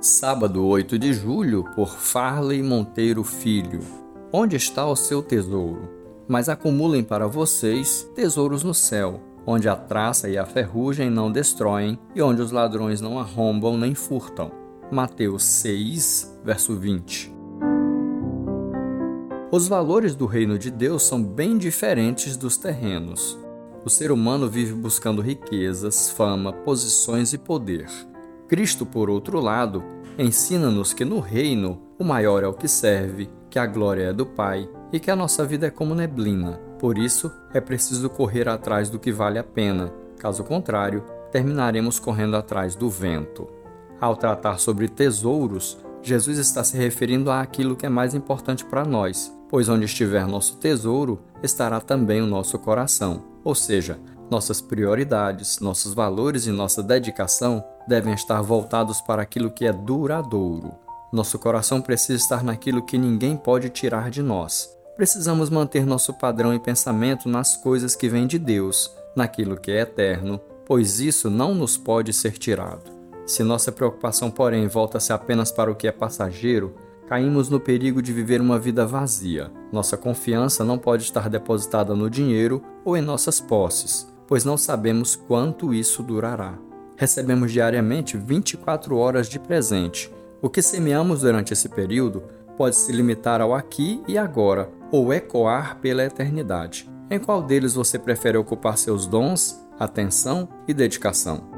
Sábado 8 de julho, por Farley Monteiro Filho. Onde está o seu tesouro? Mas acumulem para vocês tesouros no céu, onde a traça e a ferrugem não destroem e onde os ladrões não arrombam nem furtam. Mateus 6, verso 20. Os valores do reino de Deus são bem diferentes dos terrenos. O ser humano vive buscando riquezas, fama, posições e poder. Cristo, por outro lado, ensina-nos que no reino o maior é o que serve, que a glória é do Pai e que a nossa vida é como neblina. Por isso, é preciso correr atrás do que vale a pena. Caso contrário, terminaremos correndo atrás do vento. Ao tratar sobre tesouros, Jesus está se referindo àquilo que é mais importante para nós, pois onde estiver nosso tesouro, estará também o nosso coração. Ou seja, nossas prioridades, nossos valores e nossa dedicação devem estar voltados para aquilo que é duradouro. Nosso coração precisa estar naquilo que ninguém pode tirar de nós. Precisamos manter nosso padrão e pensamento nas coisas que vêm de Deus, naquilo que é eterno, pois isso não nos pode ser tirado. Se nossa preocupação, porém, volta-se apenas para o que é passageiro, caímos no perigo de viver uma vida vazia. Nossa confiança não pode estar depositada no dinheiro ou em nossas posses, pois não sabemos quanto isso durará. Recebemos diariamente 24 horas de presente. O que semeamos durante esse período pode se limitar ao aqui e agora, ou ecoar pela eternidade. Em qual deles você prefere ocupar seus dons, atenção e dedicação?